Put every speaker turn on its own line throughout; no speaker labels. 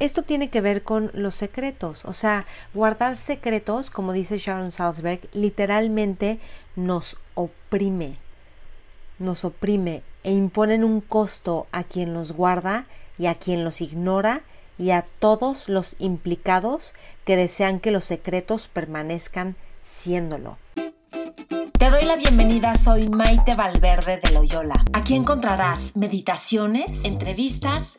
esto tiene que ver con los secretos. O sea, guardar secretos, como dice Sharon Salzberg, literalmente nos oprime. Nos oprime e imponen un costo a quien los guarda y a quien los ignora y a todos los implicados que desean que los secretos permanezcan siéndolo.
Te doy la bienvenida, soy Maite Valverde de Loyola. Aquí encontrarás meditaciones, entrevistas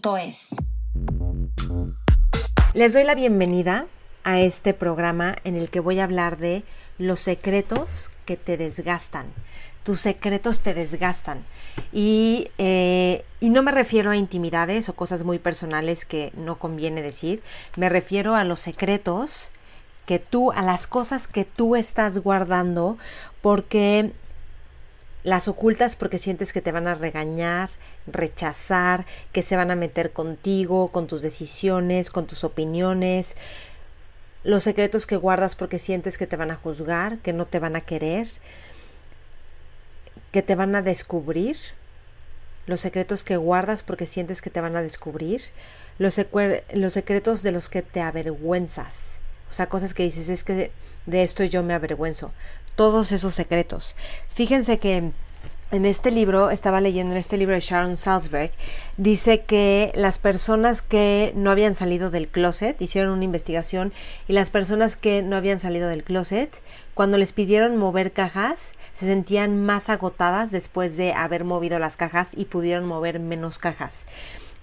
les doy la bienvenida a este programa en el que voy a hablar de los secretos que te desgastan. Tus secretos te desgastan. Y, eh, y, no me refiero a intimidades o cosas muy personales que no conviene decir. Me refiero a los secretos que tú, a las cosas que tú estás guardando porque las ocultas porque sientes que te van a regañar, rechazar, que se van a meter contigo, con tus decisiones, con tus opiniones. Los secretos que guardas porque sientes que te van a juzgar, que no te van a querer, que te van a descubrir. Los secretos que guardas porque sientes que te van a descubrir. Los, secretos de los que te avergüenzas. O sea, cosas que dices, es que de esto yo me avergüenzo todos esos secretos. Fíjense que en este libro, estaba leyendo en este libro de Sharon Salzberg, dice que las personas que no habían salido del closet, hicieron una investigación, y las personas que no habían salido del closet, cuando les pidieron mover cajas, se sentían más agotadas después de haber movido las cajas y pudieron mover menos cajas.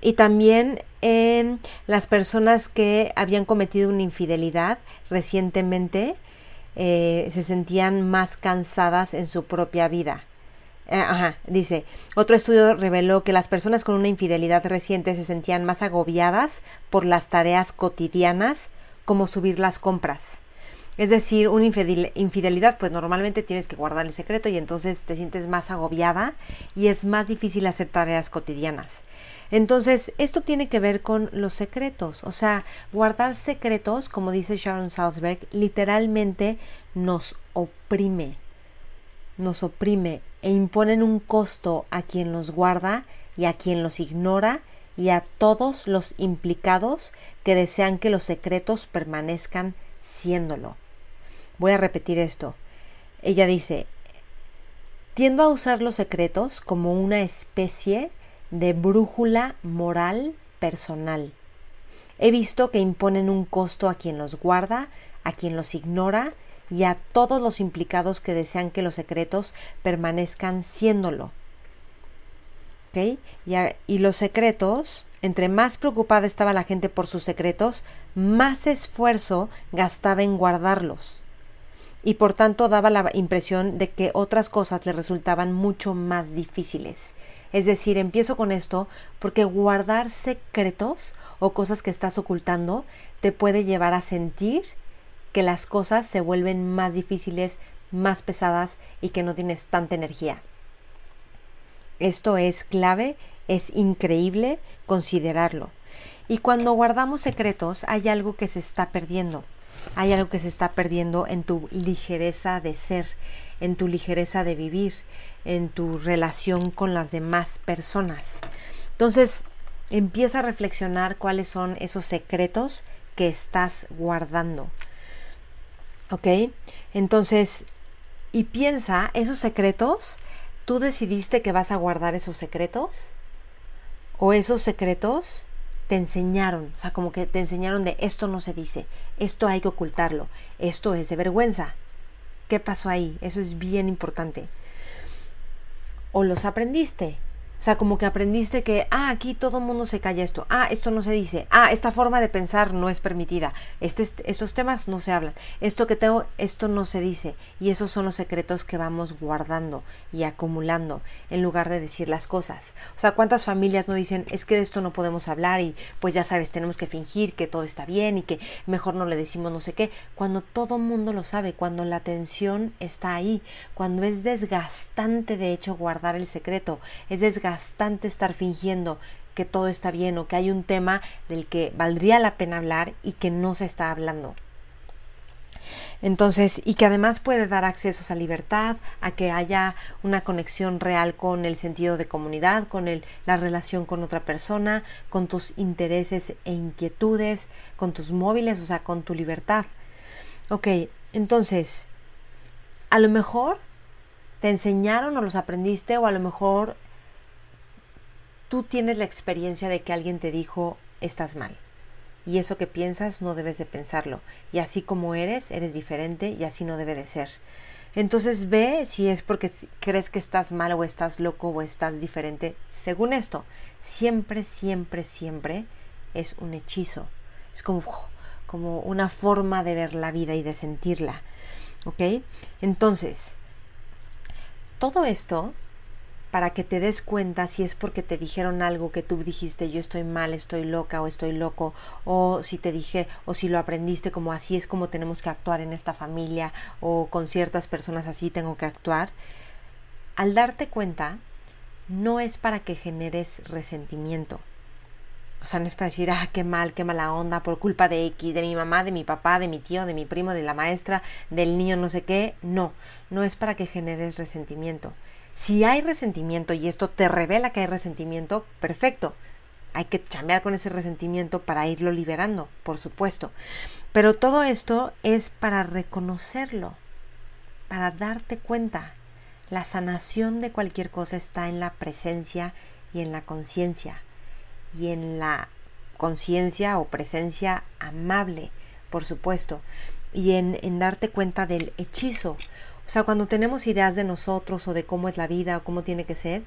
Y también en las personas que habían cometido una infidelidad recientemente, eh, se sentían más cansadas en su propia vida. Eh, ajá, dice, otro estudio reveló que las personas con una infidelidad reciente se sentían más agobiadas por las tareas cotidianas como subir las compras. Es decir, una infidelidad, pues normalmente tienes que guardar el secreto y entonces te sientes más agobiada y es más difícil hacer tareas cotidianas. Entonces, esto tiene que ver con los secretos, o sea, guardar secretos, como dice Sharon Salzberg, literalmente nos oprime, nos oprime e imponen un costo a quien los guarda y a quien los ignora y a todos los implicados que desean que los secretos permanezcan siéndolo. Voy a repetir esto. Ella dice, tiendo a usar los secretos como una especie de brújula moral personal. He visto que imponen un costo a quien los guarda, a quien los ignora y a todos los implicados que desean que los secretos permanezcan siéndolo. Y, y los secretos, entre más preocupada estaba la gente por sus secretos, más esfuerzo gastaba en guardarlos. Y por tanto daba la impresión de que otras cosas le resultaban mucho más difíciles. Es decir, empiezo con esto porque guardar secretos o cosas que estás ocultando te puede llevar a sentir que las cosas se vuelven más difíciles, más pesadas y que no tienes tanta energía. Esto es clave, es increíble considerarlo. Y cuando guardamos secretos hay algo que se está perdiendo. Hay algo que se está perdiendo en tu ligereza de ser, en tu ligereza de vivir, en tu relación con las demás personas. Entonces, empieza a reflexionar cuáles son esos secretos que estás guardando. ¿Ok? Entonces, y piensa, esos secretos, ¿tú decidiste que vas a guardar esos secretos? ¿O esos secretos te enseñaron? O sea, como que te enseñaron de esto no se dice, esto hay que ocultarlo, esto es de vergüenza. ¿Qué pasó ahí? Eso es bien importante o los aprendiste, O sea, como que aprendiste que, ah, aquí todo mundo se calla esto, ah, esto no se dice, ah, esta forma de pensar no es permitida, este, estos temas no se hablan, esto que tengo, esto no se dice. Y esos son los secretos que vamos guardando y acumulando en lugar de decir las cosas. O sea, ¿cuántas familias no dicen, es que de esto no podemos hablar y pues ya sabes, tenemos que fingir que todo está bien y que mejor no le decimos no sé qué, cuando todo mundo lo sabe, cuando la tensión está ahí, cuando es desgastante de hecho guardar el secreto, es desgastante bastante estar fingiendo que todo está bien o que hay un tema del que valdría la pena hablar y que no se está hablando. Entonces, y que además puede dar acceso a libertad, a que haya una conexión real con el sentido de comunidad, con el, la relación con otra persona, con tus intereses e inquietudes, con tus móviles, o sea, con tu libertad. Ok, entonces, a lo mejor te enseñaron o los aprendiste o a lo mejor tú tienes la experiencia de que alguien te dijo estás mal. Y eso que piensas no debes de pensarlo. Y así como eres, eres diferente y así no debe de ser. Entonces ve si es porque crees que estás mal o estás loco o estás diferente. Según esto, siempre, siempre, siempre es un hechizo. Es como, como una forma de ver la vida y de sentirla. ¿Ok? Entonces, todo esto para que te des cuenta si es porque te dijeron algo que tú dijiste yo estoy mal, estoy loca o estoy loco, o si te dije o si lo aprendiste como así es como tenemos que actuar en esta familia o con ciertas personas así tengo que actuar. Al darte cuenta, no es para que generes resentimiento. O sea, no es para decir, ah, qué mal, qué mala onda, por culpa de X, de mi mamá, de mi papá, de mi tío, de mi primo, de la maestra, del niño, no sé qué. No, no es para que generes resentimiento si hay resentimiento y esto te revela que hay resentimiento, perfecto. Hay que chambear con ese resentimiento para irlo liberando, por supuesto. Pero todo esto es para reconocerlo, para darte cuenta. La sanación de cualquier cosa está en la presencia y en la conciencia. Y en la conciencia o presencia amable, por supuesto. Y en, en darte cuenta del hechizo. O sea, cuando tenemos ideas de nosotros o de cómo es la vida o cómo tiene que ser,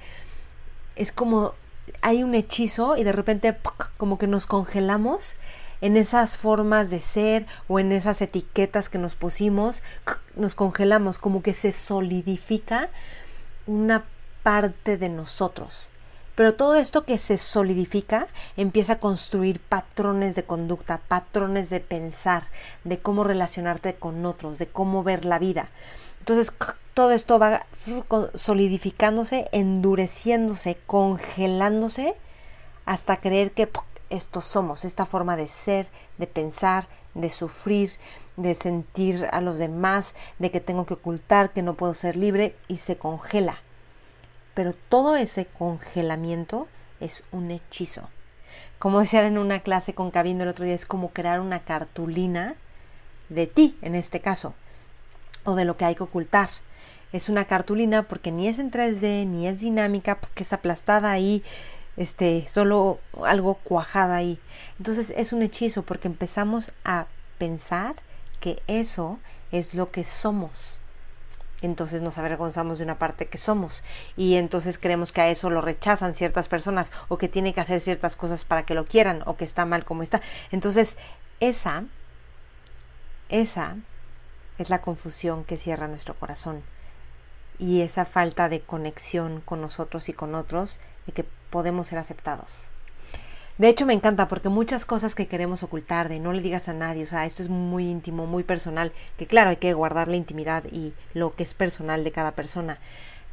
es como hay un hechizo y de repente como que nos congelamos en esas formas de ser o en esas etiquetas que nos pusimos, nos congelamos, como que se solidifica una parte de nosotros. Pero todo esto que se solidifica empieza a construir patrones de conducta, patrones de pensar, de cómo relacionarte con otros, de cómo ver la vida. Entonces todo esto va solidificándose, endureciéndose, congelándose hasta creer que estos somos, esta forma de ser, de pensar, de sufrir, de sentir a los demás, de que tengo que ocultar, que no puedo ser libre y se congela. Pero todo ese congelamiento es un hechizo. Como decían en una clase con Cabindo el otro día, es como crear una cartulina de ti, en este caso o de lo que hay que ocultar. Es una cartulina porque ni es en 3D, ni es dinámica, porque es aplastada ahí, este, solo algo cuajada ahí. Entonces es un hechizo porque empezamos a pensar que eso es lo que somos. Entonces nos avergonzamos de una parte que somos y entonces creemos que a eso lo rechazan ciertas personas o que tiene que hacer ciertas cosas para que lo quieran o que está mal como está. Entonces esa, esa es la confusión que cierra nuestro corazón y esa falta de conexión con nosotros y con otros de que podemos ser aceptados. De hecho me encanta porque muchas cosas que queremos ocultar de no le digas a nadie, o sea, esto es muy íntimo, muy personal, que claro, hay que guardar la intimidad y lo que es personal de cada persona,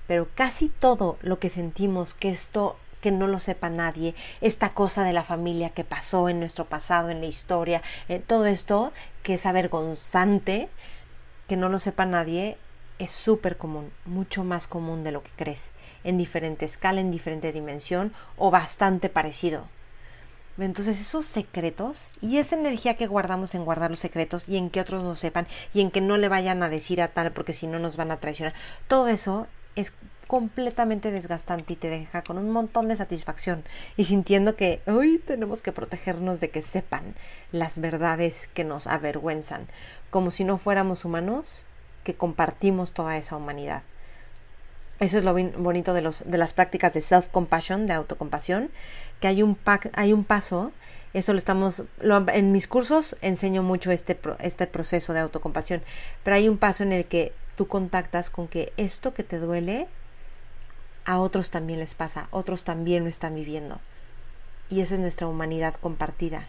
pero casi todo lo que sentimos que esto que no lo sepa nadie, esta cosa de la familia que pasó en nuestro pasado, en la historia, eh, todo esto que es avergonzante, que no lo sepa nadie es súper común, mucho más común de lo que crees, en diferente escala, en diferente dimensión o bastante parecido. Entonces esos secretos y esa energía que guardamos en guardar los secretos y en que otros no sepan y en que no le vayan a decir a tal porque si no nos van a traicionar, todo eso es completamente desgastante y te deja con un montón de satisfacción y sintiendo que hoy tenemos que protegernos de que sepan las verdades que nos avergüenzan, como si no fuéramos humanos que compartimos toda esa humanidad. Eso es lo bonito de, los, de las prácticas de self-compassion, de autocompasión, que hay un, hay un paso, eso lo estamos, en mis cursos enseño mucho este, este proceso de autocompasión, pero hay un paso en el que tú contactas con que esto que te duele, a otros también les pasa, otros también lo están viviendo. Y esa es nuestra humanidad compartida.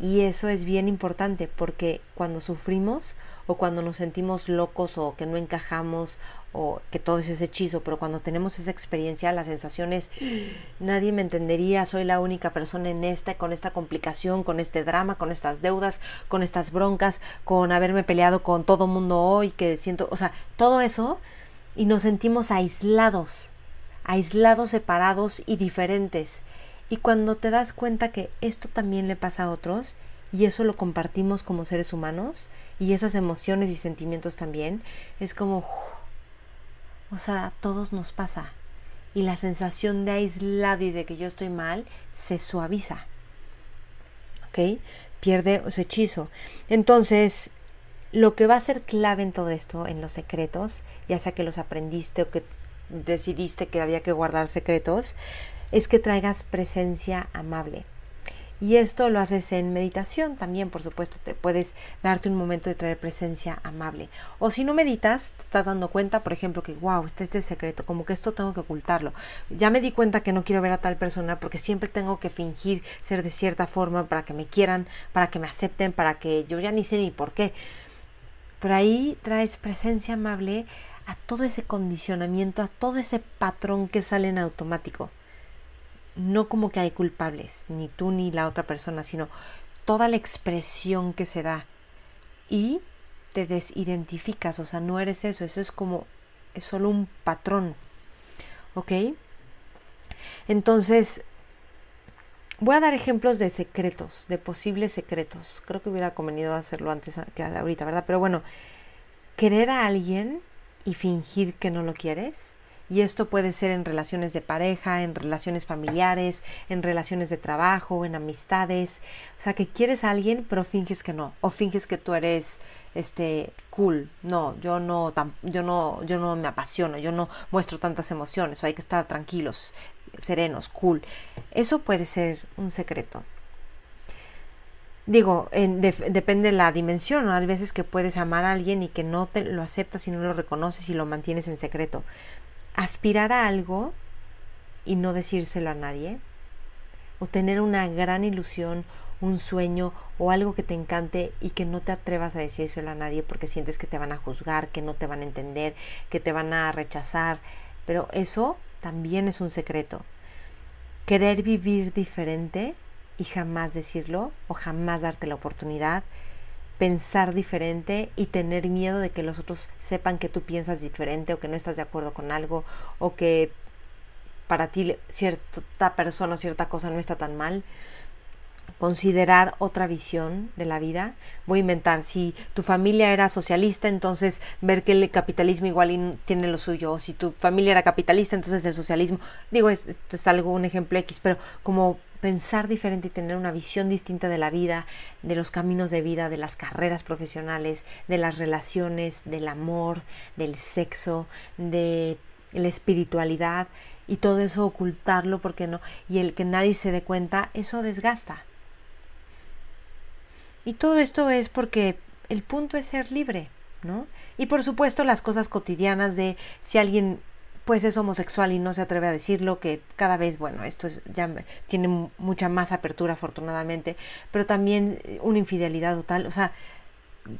Y eso es bien importante porque cuando sufrimos o cuando nos sentimos locos o que no encajamos o que todo es ese hechizo, pero cuando tenemos esa experiencia, la sensación es nadie me entendería, soy la única persona en esta, con esta complicación, con este drama, con estas deudas, con estas broncas, con haberme peleado con todo mundo hoy, que siento, o sea, todo eso y nos sentimos aislados, aislados, separados y diferentes. Y cuando te das cuenta que esto también le pasa a otros y eso lo compartimos como seres humanos y esas emociones y sentimientos también, es como, o sea, a todos nos pasa. Y la sensación de aislado y de que yo estoy mal se suaviza. ¿Ok? Pierde su hechizo. Entonces, lo que va a ser clave en todo esto, en los secretos, ya sea que los aprendiste o que decidiste que había que guardar secretos, es que traigas presencia amable. Y esto lo haces en meditación también, por supuesto, te puedes darte un momento de traer presencia amable. O si no meditas, te estás dando cuenta, por ejemplo, que wow, este es el secreto, como que esto tengo que ocultarlo. Ya me di cuenta que no quiero ver a tal persona porque siempre tengo que fingir ser de cierta forma para que me quieran, para que me acepten, para que yo ya ni sé ni por qué. Pero ahí traes presencia amable a todo ese condicionamiento, a todo ese patrón que sale en automático no como que hay culpables, ni tú ni la otra persona, sino toda la expresión que se da. Y te desidentificas, o sea, no eres eso, eso es como, es solo un patrón. ¿Ok? Entonces, voy a dar ejemplos de secretos, de posibles secretos. Creo que hubiera convenido hacerlo antes que ahorita, ¿verdad? Pero bueno, querer a alguien y fingir que no lo quieres y esto puede ser en relaciones de pareja, en relaciones familiares, en relaciones de trabajo, en amistades. O sea, que quieres a alguien, pero finges que no. O finges que tú eres este cool. No, yo no yo no yo no me apasiono, yo no muestro tantas emociones, hay que estar tranquilos, serenos, cool. Eso puede ser un secreto. Digo, depende de la dimensión, ¿no? Hay veces que puedes amar a alguien y que no te lo aceptas y no lo reconoces y lo mantienes en secreto aspirar a algo y no decírselo a nadie, o tener una gran ilusión, un sueño o algo que te encante y que no te atrevas a decírselo a nadie porque sientes que te van a juzgar, que no te van a entender, que te van a rechazar, pero eso también es un secreto. Querer vivir diferente y jamás decirlo o jamás darte la oportunidad pensar diferente y tener miedo de que los otros sepan que tú piensas diferente o que no estás de acuerdo con algo o que para ti cierta persona o cierta cosa no está tan mal. Considerar otra visión de la vida. Voy a inventar, si tu familia era socialista, entonces ver que el capitalismo igual tiene lo suyo. O si tu familia era capitalista, entonces el socialismo. Digo, es, es algo, un ejemplo X, pero como pensar diferente y tener una visión distinta de la vida, de los caminos de vida, de las carreras profesionales, de las relaciones, del amor, del sexo, de la espiritualidad y todo eso ocultarlo porque no y el que nadie se dé cuenta, eso desgasta. Y todo esto es porque el punto es ser libre, ¿no? Y por supuesto las cosas cotidianas de si alguien pues es homosexual y no se atreve a decirlo, que cada vez, bueno, esto ya tiene mucha más apertura afortunadamente, pero también eh, una infidelidad total, o sea,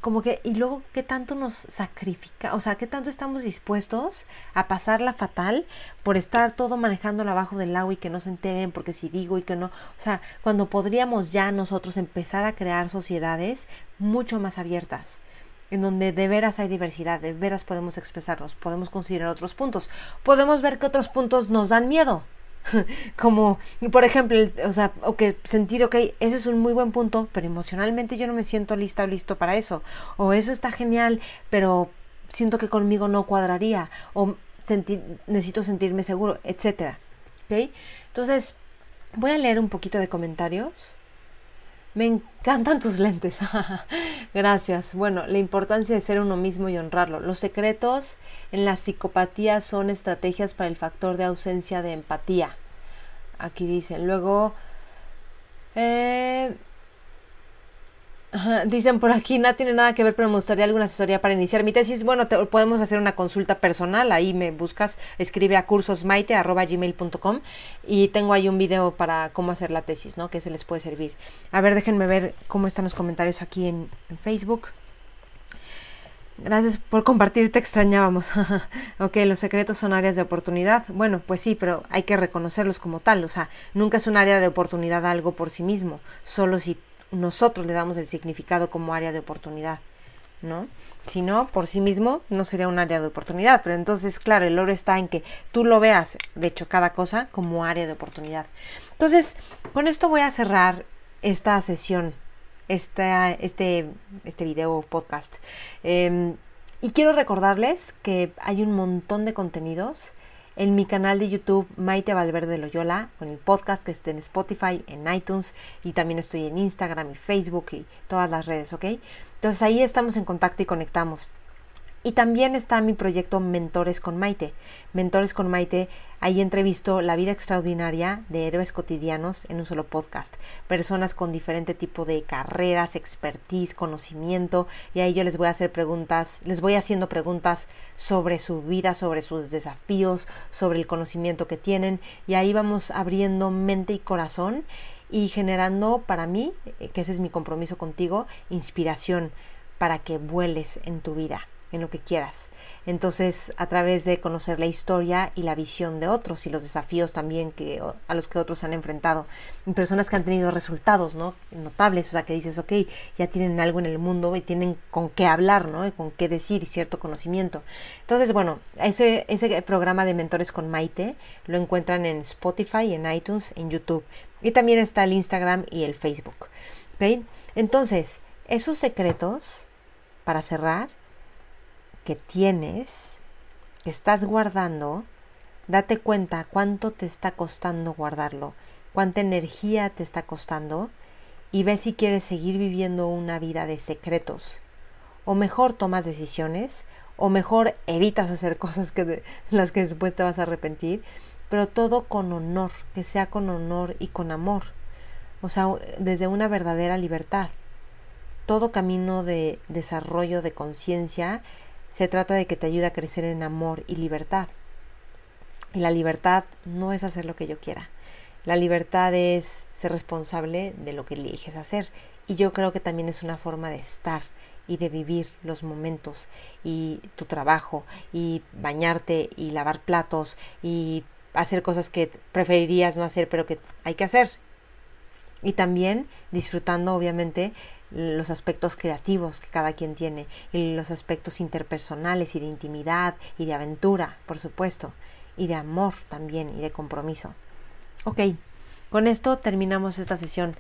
como que, y luego, ¿qué tanto nos sacrifica? O sea, ¿qué tanto estamos dispuestos a pasarla fatal por estar todo manejándolo abajo del agua y que no se enteren porque si digo y que no? O sea, cuando podríamos ya nosotros empezar a crear sociedades mucho más abiertas en donde de veras hay diversidad, de veras podemos expresarnos, podemos considerar otros puntos, podemos ver que otros puntos nos dan miedo. Como, por ejemplo, o sea, o que sentir, ok, ese es un muy buen punto, pero emocionalmente yo no me siento lista o listo para eso. O eso está genial, pero siento que conmigo no cuadraría. O necesito sentirme seguro, etcétera. ¿Ok? Entonces, voy a leer un poquito de comentarios. Me encantan tus lentes. Gracias. Bueno, la importancia de ser uno mismo y honrarlo. Los secretos en la psicopatía son estrategias para el factor de ausencia de empatía. Aquí dicen. Luego, eh, Dicen por aquí, no tiene nada que ver, pero me gustaría alguna asesoría para iniciar mi tesis. Bueno, te, podemos hacer una consulta personal, ahí me buscas, escribe a cursosmaite.gmail.com y tengo ahí un video para cómo hacer la tesis, ¿no? Que se les puede servir. A ver, déjenme ver cómo están los comentarios aquí en, Facebook. Gracias por compartir, te extrañábamos. ok, los secretos son áreas de oportunidad. Bueno, pues sí, pero hay que reconocerlos como tal. O sea, nunca es un área de oportunidad algo por sí mismo, solo si nosotros le damos el significado como área de oportunidad, ¿no? Si no, por sí mismo no sería un área de oportunidad, pero entonces, claro, el oro está en que tú lo veas, de hecho, cada cosa como área de oportunidad. Entonces, con esto voy a cerrar esta sesión, esta, este, este video podcast. Em, y quiero recordarles que hay un montón de contenidos en mi canal de YouTube Maite Valverde Loyola, con el podcast que esté en Spotify, en iTunes y también estoy en Instagram y Facebook y todas las redes, ¿ok? Entonces ahí estamos en contacto y conectamos. Y también está mi proyecto Mentores con Maite. Mentores con Maite, ahí entrevisto la vida extraordinaria de héroes cotidianos en un solo podcast. Personas con diferente tipo de carreras, expertise, conocimiento. Y ahí yo les voy a hacer preguntas, les voy haciendo preguntas sobre su vida, sobre sus desafíos, sobre el conocimiento que tienen. Y ahí vamos abriendo mente y corazón y generando para mí, eh, que ese es mi compromiso contigo, inspiración para que vueles en tu vida en lo que quieras. Entonces, a través de conocer la historia y la visión de otros y los desafíos también que, a los que otros han enfrentado, personas que han tenido resultados ¿no? notables, o sea, que dices, ok, ya tienen algo en el mundo y tienen con qué hablar, ¿no? Y con qué decir y cierto conocimiento. Entonces, bueno, ese, ese programa de Mentores con Maite lo encuentran en Spotify, en iTunes, en YouTube. Y también está el Instagram y el Facebook. ¿Ok? Entonces, esos secretos, para cerrar, que tienes, que estás guardando, date cuenta cuánto te está costando guardarlo, cuánta energía te está costando y ve si quieres seguir viviendo una vida de secretos. O mejor tomas decisiones, o mejor evitas hacer cosas que las que después te vas a arrepentir, pero todo con honor, que sea con honor y con amor. O sea, desde una verdadera libertad. Todo camino de desarrollo de conciencia se trata de que te ayude a crecer en amor y libertad. Y la libertad no es hacer lo que yo quiera. La libertad es ser responsable de lo que eliges hacer. Y yo creo que también es una forma de estar y de vivir los momentos y tu trabajo y bañarte y lavar platos y hacer cosas que preferirías no hacer pero que hay que hacer. Y también disfrutando obviamente los aspectos creativos que cada quien tiene y los aspectos interpersonales y de intimidad y de aventura, por supuesto, y de amor también y de compromiso. Ok, con esto terminamos esta sesión.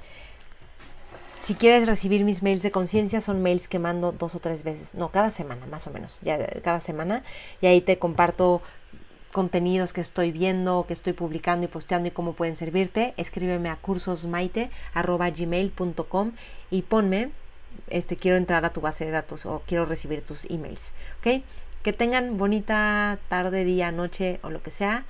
Si quieres recibir mis mails de conciencia, son mails que mando dos o tres veces, no, cada semana más o menos, ya cada semana, y ahí te comparto contenidos que estoy viendo, que estoy publicando y posteando y cómo pueden servirte, escríbeme a cursosmaite.gmail.com y ponme, este, quiero entrar a tu base de datos o quiero recibir tus emails, ¿ok? Que tengan bonita tarde, día, noche o lo que sea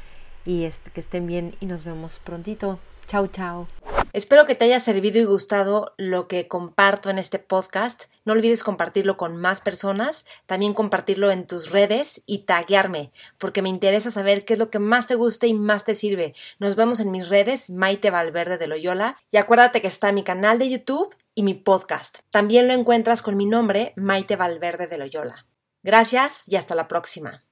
y este, que estén bien y nos vemos prontito. Chao, chao.
Espero que te haya servido y gustado lo que comparto en este podcast. No olvides compartirlo con más personas, también compartirlo en tus redes y taguearme, porque me interesa saber qué es lo que más te gusta y más te sirve. Nos vemos en mis redes, Maite Valverde de Loyola, y acuérdate que está mi canal de YouTube y mi podcast. También lo encuentras con mi nombre, Maite Valverde de Loyola. Gracias y hasta la próxima.